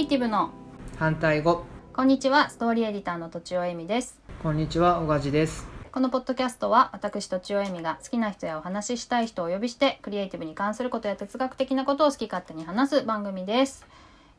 エイティブの。反対語。こんにちはストーリーエディターのとちおえみです。こんにちは小梶です。このポッドキャストは私とちおえみが好きな人やお話ししたい人をお呼びしてクリエイティブに関することや哲学的なことを好き勝手に話す番組です。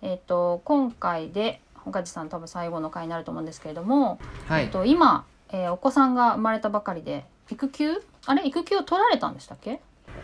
えっ、と今回で小梶さん多分最後の回になると思うんですけれども、はい。えっと今、えーお子さんが生まれたばかりで育休？あれ？育休を取られたんでしたっけ？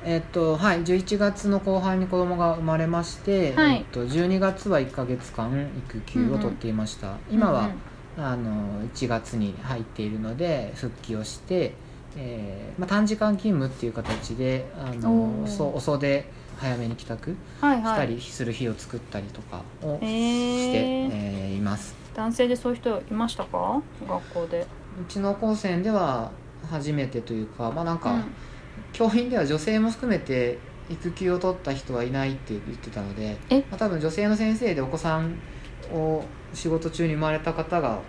えっとはい11月の後半に子供が生まれまして、はい。えっと12月は1ヶ月間育休を取っていました、今は、あの1月に入っているので復帰をして、えーまあ、短時間勤務っていう形であのおー。そう遅で早めに帰宅したりする日を作ったりとかをへして、ーえーいます。男性でそういう人いましたか？学校で。うちの高専では初めてというかまあなんか、うん教員では女性も含めて育休を取った人はいないって言ってたので、え？まあ、多分女性の先生でお子さんを仕事中に生まれた方が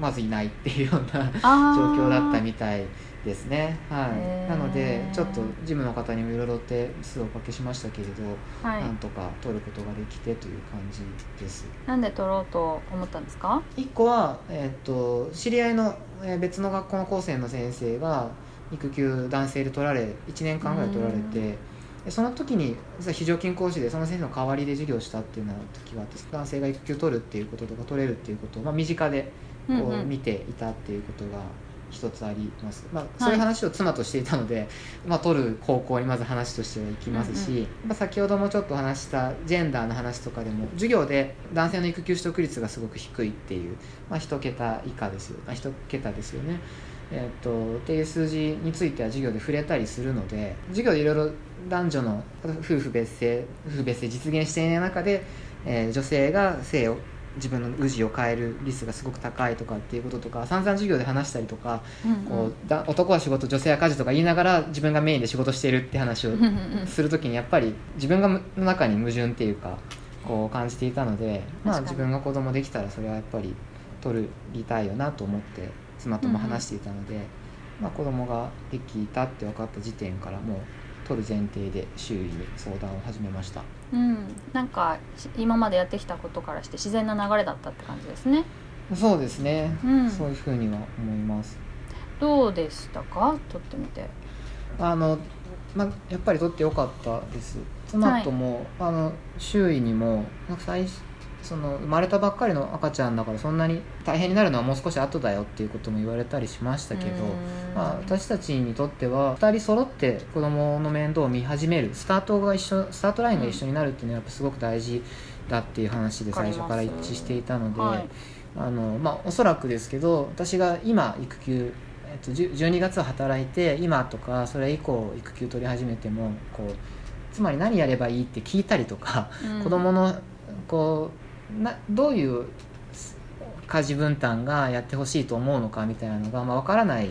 まずいないっていうようなあ状ー況だったみたいですね、はい、なのでちょっと事務の方にもいろいろ手数をおかけしましたけれど、はい。なんとか取ることができてという感じです。なんで取ろうと思ったんですか？1個は、えー、と知り合いの、えー別の学校の高専の先生が育休男性で取られ1年間ぐらい取られてでその時に実は非常勤講師でその先生の代わりで授業をしたっていうような時があって男性が育休取るっていうこととか取れるっていうことを、まあ、身近でこう見ていたっていうことが一つあります、まあ、そういう話を妻としていたので、まあ、取る方向にまず話としてはいきますし、うんうまあ、先ほどもちょっと話したジェンダーの話とかでも授業で男性の育休取得率がすごく低いっていう、まあ、1桁以下ですよあ1桁ですよね。えっとっていう数字については授業で触れたりするので授業でいろいろ男女の夫婦別姓夫婦別姓実現していない中で、えー女性が性を自分の氏を変えるリスクがすごく高いとかっていうこととか散々授業で話したりとか、こうだ男は仕事女性は家事とか言いながら自分がメインで仕事しているって話をうんうんうん。する時にやっぱり自分がむの中に矛盾っていうかこう感じていたので、まあ、自分が子供できたらそれはやっぱり取りたいよなと思って妻とも話していたので、まあ、子供ができたって分かった時点からもう取る前提で周囲に相談を始めました。うん、なんかし今までやってきたことからして自然な流れだったって感じですね。そうですね、うん。そういうふうには思います。どうでしたか？撮ってみて。あの、まあ、やっぱり取ってよかったです。妻とも、あの周囲にも最初その生まれたばっかりの赤ちゃんだからそんなに大変になるのはもう少し後だよっていうことも言われたりしましたけど、うん。まあ、私たちにとっては2人揃って子供の面倒を見始めるスタートが一緒スタートラインが一緒になるっていうのはやっぱすごく大事だっていう話で最初から一致していたので、はい。あのまあ、おそらくですけど私が今育休、えっと、10 12月は働いて今とかそれ以降育休取り始めてもこうつまり何やればいいって聞いたりとか、うん。子供のこうなどういう家事分担がやってほしいと思うのかみたいなのが、まあ、分からない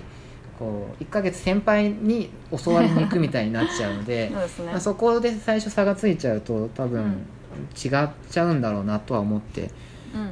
こう1ヶ月先輩に教わりに行くみたいになっちゃうので そね。まあ、そこで最初差がついちゃうと多分うん違っちゃうんだろうなとは思って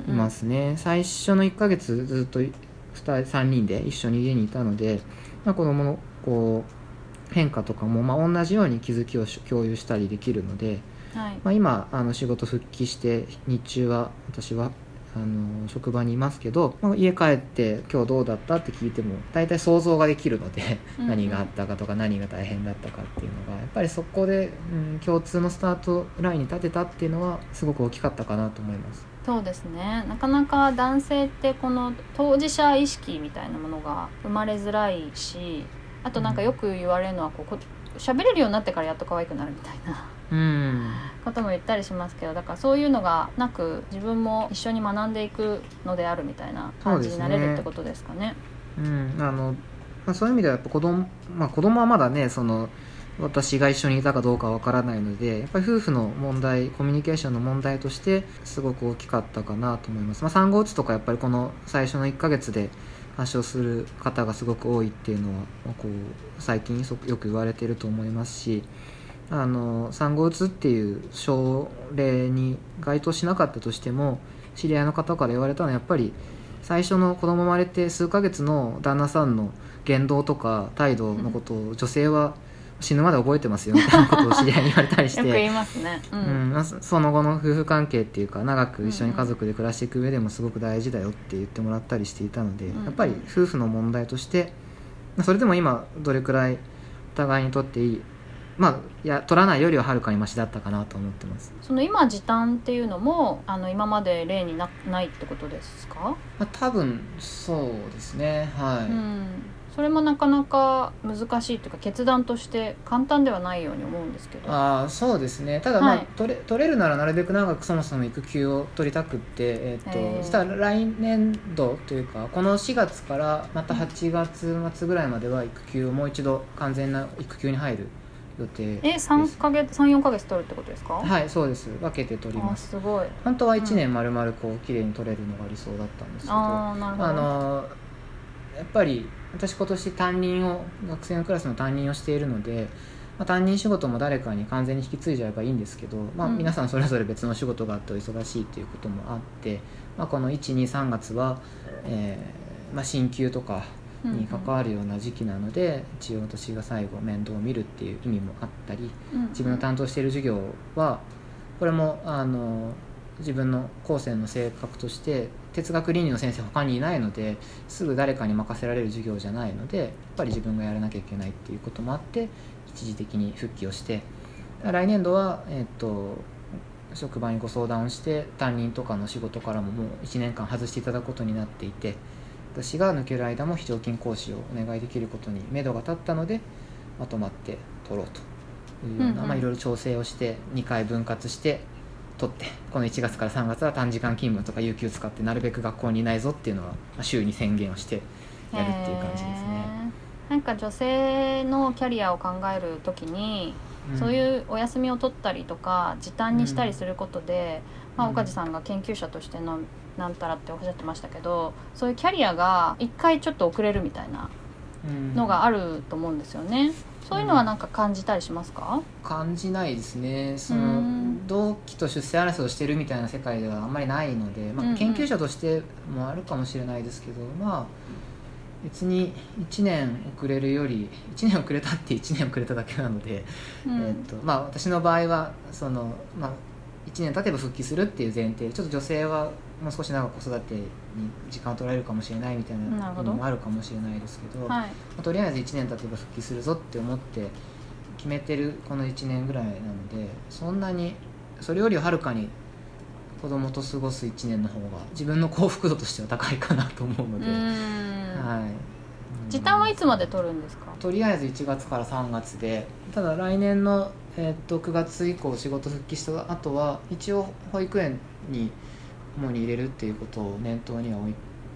うんいますね、最初の1ヶ月ずっと2人3人で一緒に家にいたので、まあ、子供のこう変化とかもまあ同じように気づきをし共有したりできるので、うんはい。まあ、今あの仕事復帰して日中は私はあの職場にいますけど、まあ、家帰って今日どうだったって聞いても大体想像ができるので何があったかとか何が大変だったかっていうのがやっぱりそこで、うん、共通のスタートラインに立てたっていうのはすごく大きかったかなと思います。そうですね。なかなか男性ってこの当事者意識みたいなものが生まれづらいしあとなんかよく言われるのはこうこ喋れるようになってからやっと可愛くなるみたいな。うんことも言ったりしますけどだからそういうのがなく自分も一緒に学んでいくのであるみたいな感じになれるってことですかね。うん、あのまあ、そういう意味ではやっぱ子供、まあ、子供はまだねその私が一緒にいたかどうかわからないのでやっぱり夫婦の問題コミュニケーションの問題としてすごく大きかったかなと思います、まあ、産後うつとかやっぱりこの最初の1ヶ月で発症する方がすごく多いっていうのは、まあこう最近そよく言われていると思いますしあの産後うつっていう症例に該当しなかったとしても知り合いの方から言われたのはやっぱり最初の子供生まれて数ヶ月の旦那さんの言動とか態度のことを女性は死ぬまで覚えてますよみたいなことを知り合いに言われたりして。ううんそその後の夫婦関係っていうか長く一緒に家族で暮らしていく上でもすごく大事だよって言ってもらったりしていたので、うん。やっぱり夫婦の問題としてまあそれでも今どれくらいお互いにとっていいまあいや取らないよりははるかにマシだったかなと思ってます、その今時短っていうのもあの今まで例になないってことですか、まあ、多分そうですね。はい、うん、それもなかなか難しいというか決断として簡単ではないように思うんですけど。ああそうですね。ただまあ、はい。取れ取れるならなるべく長くそもそも育休を取りたくって、えっとへー。実は来年度というかこの4月からまた8月末ぐらいまでは育休をもう一度完全な育休に入る予定え三ヶ月三四ヶ月取るってことですか、はいそうです。分けて取りあます。すごい。本当は1年丸々こう綺麗に取れるのが理想だったんですけどああなるほど。あのやっぱり私今年担任を学生のクラスの担任をしているので、まあ、担任仕事も誰かに完全に引き継いじゃえばいいんですけど、まあ、うん。皆さんそれぞれ別の仕事があってお忙しいということもあって、まあ、この123月は、えーまあ、進級とかに関わるような時期なので、一応私が最後面倒を見るっていう意味もあったり自分の担当している授業はこれもあの自分の後世の性格として哲学倫理の先生他にいないのですぐ誰かに任せられる授業じゃないのでやっぱり自分がやらなきゃいけないっていうこともあって一時的に復帰をして来年度は、えっと職場にご相談をして担任とかの仕事からももう1年間外していただくことになっていて私が抜ける間も非常勤講師をお願いできることに目処が立ったのでまとまって取ろうというような、うんうん。まあ、いろいろ調整をして2回分割して取ってこの1月から3月は短時間勤務とか有給使ってなるべく学校にいないぞっていうのはまあ週に宣言をしてやるっていう感じですね。なんか女性のキャリアを考えるときに、そうういうお休みを取ったりとか時短にしたりすることで、まあ、うん岡地さんが研究者としてのなんたらっておっしゃってましたけどそういうキャリアが一回ちょっと遅れるみたいなん。のがあると思うんですよね。そういうのはなんか感じたりしますか？感じないですね。そうん。の同期と出世争いをしてるみたいな世界ではあんまりないので、まあ、うんうん。研究者としてもあるかもしれないですけど、まあ別に1年遅れるより1年遅れたって1年遅れただけなので、うん。えーとまあ、私の場合はその、まあ、1年経てば復帰するっていう前提ちょっと女性はもう少し長く子育てに時間を取られるかもしれないみたいなのもあるかもしれないですけど。はいまあとりあえず1年経てば復帰するぞって思って決めてるこの1年ぐらいなのでそんなにそれよりはるかに子供と過ごす1年の方が自分の幸福度としては高いかなと思うのうで、んはい、時短はいつまで取るんですか？とりあえず1月から3月でただ来年の、えーっと9月以降仕事復帰した後は一応保育園に主に入れるっていうことを念頭には置い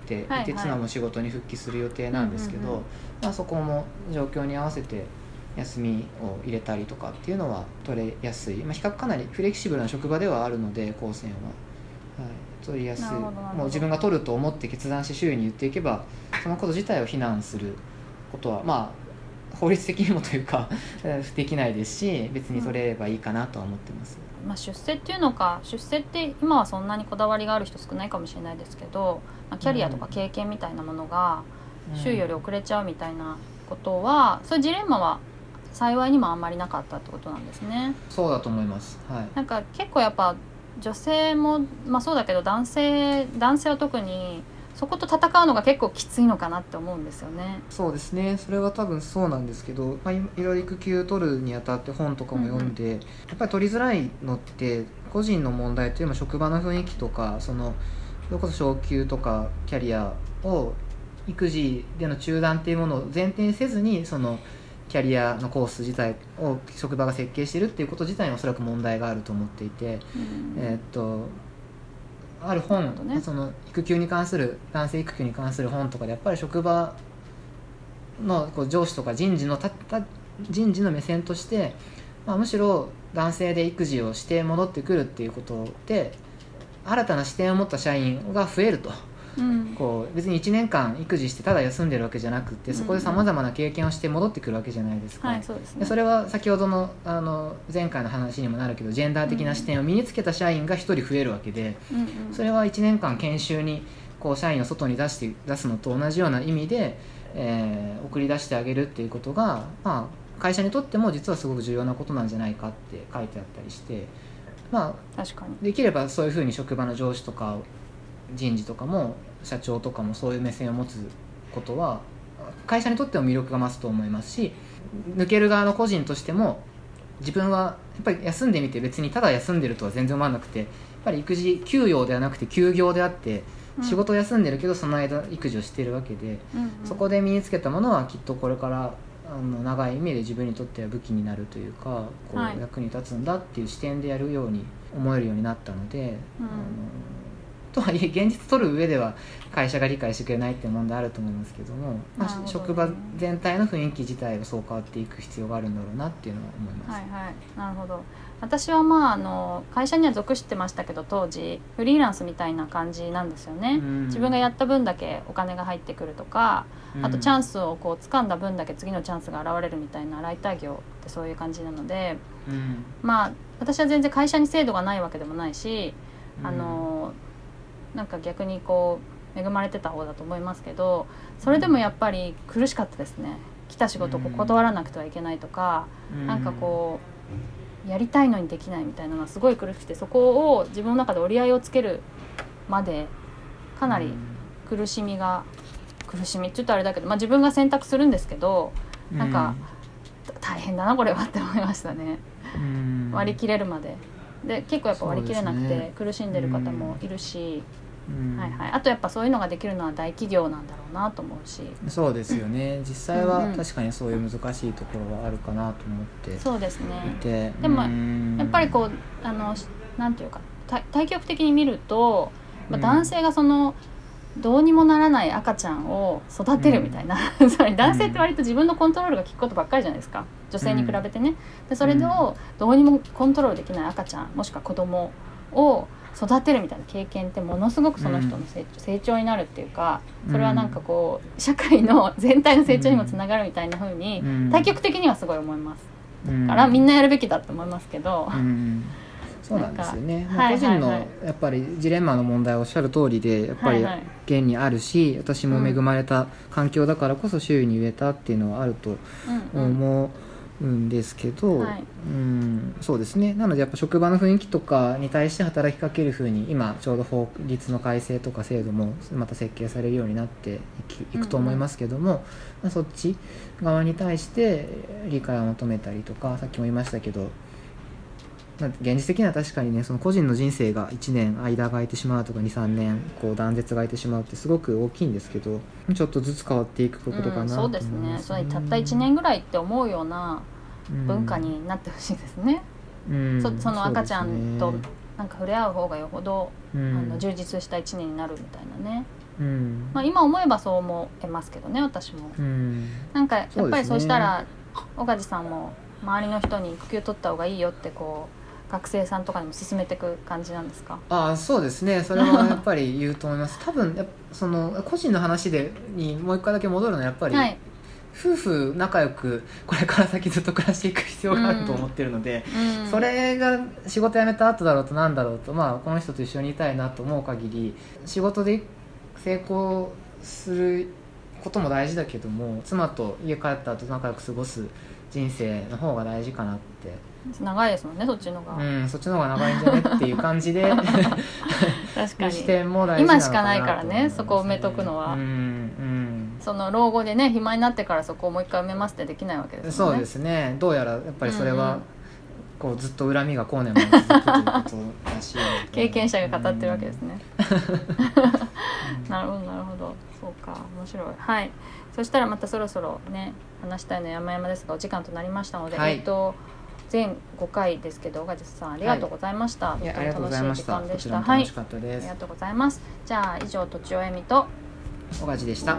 て、はいはい。いて妻も仕事に復帰する予定なんですけど、うんうんうん。まあ、そこも状況に合わせて休みを入れたりとかっていうのは取れやすい、まあ、比較かなりフレキシブルな職場ではあるので高専は、はい、取りやすい。もう自分が取ると思って決断して周囲に言っていけばそのこと自体を非難することはまあ法律的にもというか できないですし別に取れればいいかなとは思ってます、まあ、出世っていうのか出世って今はそんなにこだわりがある人少ないかもしれないですけど、まあ、キャリアとか経験みたいなものが周囲より遅れちゃうみたいなことは、そういうジレンマは幸いにもあんまりなかったってことなんですね。そうだと思います。はい。なんか結構やっぱ女性も、まあ、そうだけど男性男性は特にそこと戦うのが結構きついのかなって思うんですよね。そうですね。それは多分そうなんですけど、まあ、いいろいろ育休取るにあたって本とかも読んで、やっぱり取りづらいのって個人の問題というよりも職場の雰囲気とかそのそれこそ昇給とかキャリアを育児での中断っていうものを前提にせずにそのキャリアのコース自体を職場が設計してるっていうこと自体におそらく問題があると思っていて、うん。えーっとある本ね。その育休に関する男性育休に関する本とかでやっぱり職場のこう上司とか人事のたた人事の目線として、まあ、むしろ男性で育児をして戻ってくるっていうことで新たな視点を持った社員が増えると。うんこう別に1年間育児してただ休んでるわけじゃなくてそこでさまざまな経験をして戻ってくるわけじゃないですか。はいそれは先ほどのあの前回の話にもなるけどジェンダー的な視点を身につけた社員が1人増えるわけでうんうん。それは1年間研修にこう社員を外に出して出すのと同じような意味で、えー送り出してあげるっていうことが、まあ、会社にとっても実はすごく重要なことなんじゃないかって書いてあったりしてまあ確かに。できればそういうふうに職場の上司とか人事とかも社長とかもそういう目線を持つことは会社にとっても魅力が増すと思いますし抜ける側の個人としても自分はやっぱり休んでみて別にただ休んでるとは全然思わなくてやっぱり育児休養ではなくて休業であってうん。仕事を休んでるけどその間育児をしてるわけでうんうん。そこで身につけたものはきっとこれからあの長い意味で自分にとっては武器になるというかこはい。う役に立つんだっていう視点でやるように思えるようになったので、うん。あのとはいえ現実取る上では会社が理解してくれないっていう問題あると思いますけども、まあ職場全体の雰囲気自体がそう変わっていく必要があるんだろうなっていうのは思います。はいはい。なるほど。私はまああの会社には属してましたけど当時フリーランスみたいな感じなんですよね、うん。自分がやった分だけお金が入ってくるとか、あとチャンス、スをこう掴んだ分だけ次のチャンスが現れるみたいなライター業ってそういう感じなのでうん。まあ私は全然会社に制度がないわけでもないし、あのなんか逆にこう恵まれてた方だと思いますけどそれでもやっぱり苦しかったですね。来た仕事をこう断らなくてはいけないとか、うん。なんかこうやりたいのにできないみたいなのはすごい苦しくてそこを自分の中で折り合いをつけるまでかなり苦しみが苦しみって言うとあれだけど、まあ、自分が選択するんですけどなんか大変だなこれはって思いましたね。うん。割り切れるまで。で結構やっぱ割り切れなくて苦しんでる方もいるし、うん。はいはい、あとやっぱそういうのができるのは大企業なんだろうなと思うし。そうですよね。実際うんうん。は確かにそういう難しいところはあるかなと思ってそうですいねて。でもうん。やっぱりこうあのしなんていうか対対極的に見ると、まあ、うん。男性がその、どうにもならない赤ちゃんを育てるみたいな、つまり男性って割と自分のコントロールが効くことばっかりじゃないですか。女性に比べてね。でそれをどうにもコントロールできない赤ちゃんもしくは子供を育てるみたいな経験ってものすごくその人の成,、成長になるっていうかそれはなんかこう社会の全体の成長にもつながるみたいな風にうん。対極的にはすごい思います。うん。からみんなやるべきだと思いますけど。うん。そうなんですよね、個人のやっぱりジレンマの問題はおっしゃる通りでやっぱり現にあるし、私も恵まれた環境だからこそ周囲に言えたっていうのはあると思うんですけど、はい。うんそうですね。なのでやっぱ職場の雰囲気とかに対して働きかけるふうに今ちょうど法律の改正とか制度もまた設計されるようになっていくと思いますけども、まあ、そっち側に対して理解を求めたりとかさっきも言いましたけどまあ現実的には確かにねその個人の人生が1年間が空いてしまうとか23年こう断絶が空いてしまうってすごく大きいんですけどちょっとずつ変わっていくことかなうんそうですね。それたった1年ぐらいって思うような文化になってほしいですね、うん。そその赤ちゃんとなんか触れ合う方がよほど、うん。あの充実した1年になるみたいなね、うん。まあ、今思えばそう思えますけどね私も。うん。なんかやっぱりそうしたら岡地さんも周りの人に育休取った方がいいよってこう学生さんとかにも勧めていく感じなんですか？ああそうですね。それはやっぱり言うと思います。多分やその個人の話でにもう一回だけ戻るのはやっぱり、はい、夫婦仲良くこれから先ずっと暮らしていく必要があると思ってるので、うん、それが仕事辞めた後だろうとなんだろうと、まあ、この人と一緒にいたいなと思う限り仕事で成功することも大事だけども妻と家帰った後仲良く過ごす人生の方が大事かなって、長いですもんねそっちのが、うん、そっちの方が長いんじゃねっていう感じで 確かに。視点も大事なのかな今しかないからねそこを埋めとくのは。うんうんその老後でね暇になってからそこをもう一回埋めますってできないわけですね。そうですね。どうやらやっぱりそれはうん。うんこうずっと恨みが後年まで続くということらしい経験者が語ってるわけですね、なるほどなるほど。そうか面白い。はい。そしたらまたそろそろね話したいの山々ですがお時間となりましたので、はい。えっと全5回ですけどガジスさんありがとうございました、いやありがとうごとても楽しい時ざいました。間でした。はい楽しかったです。ありがとうございます。じゃあ以上とちおえみと小梶でした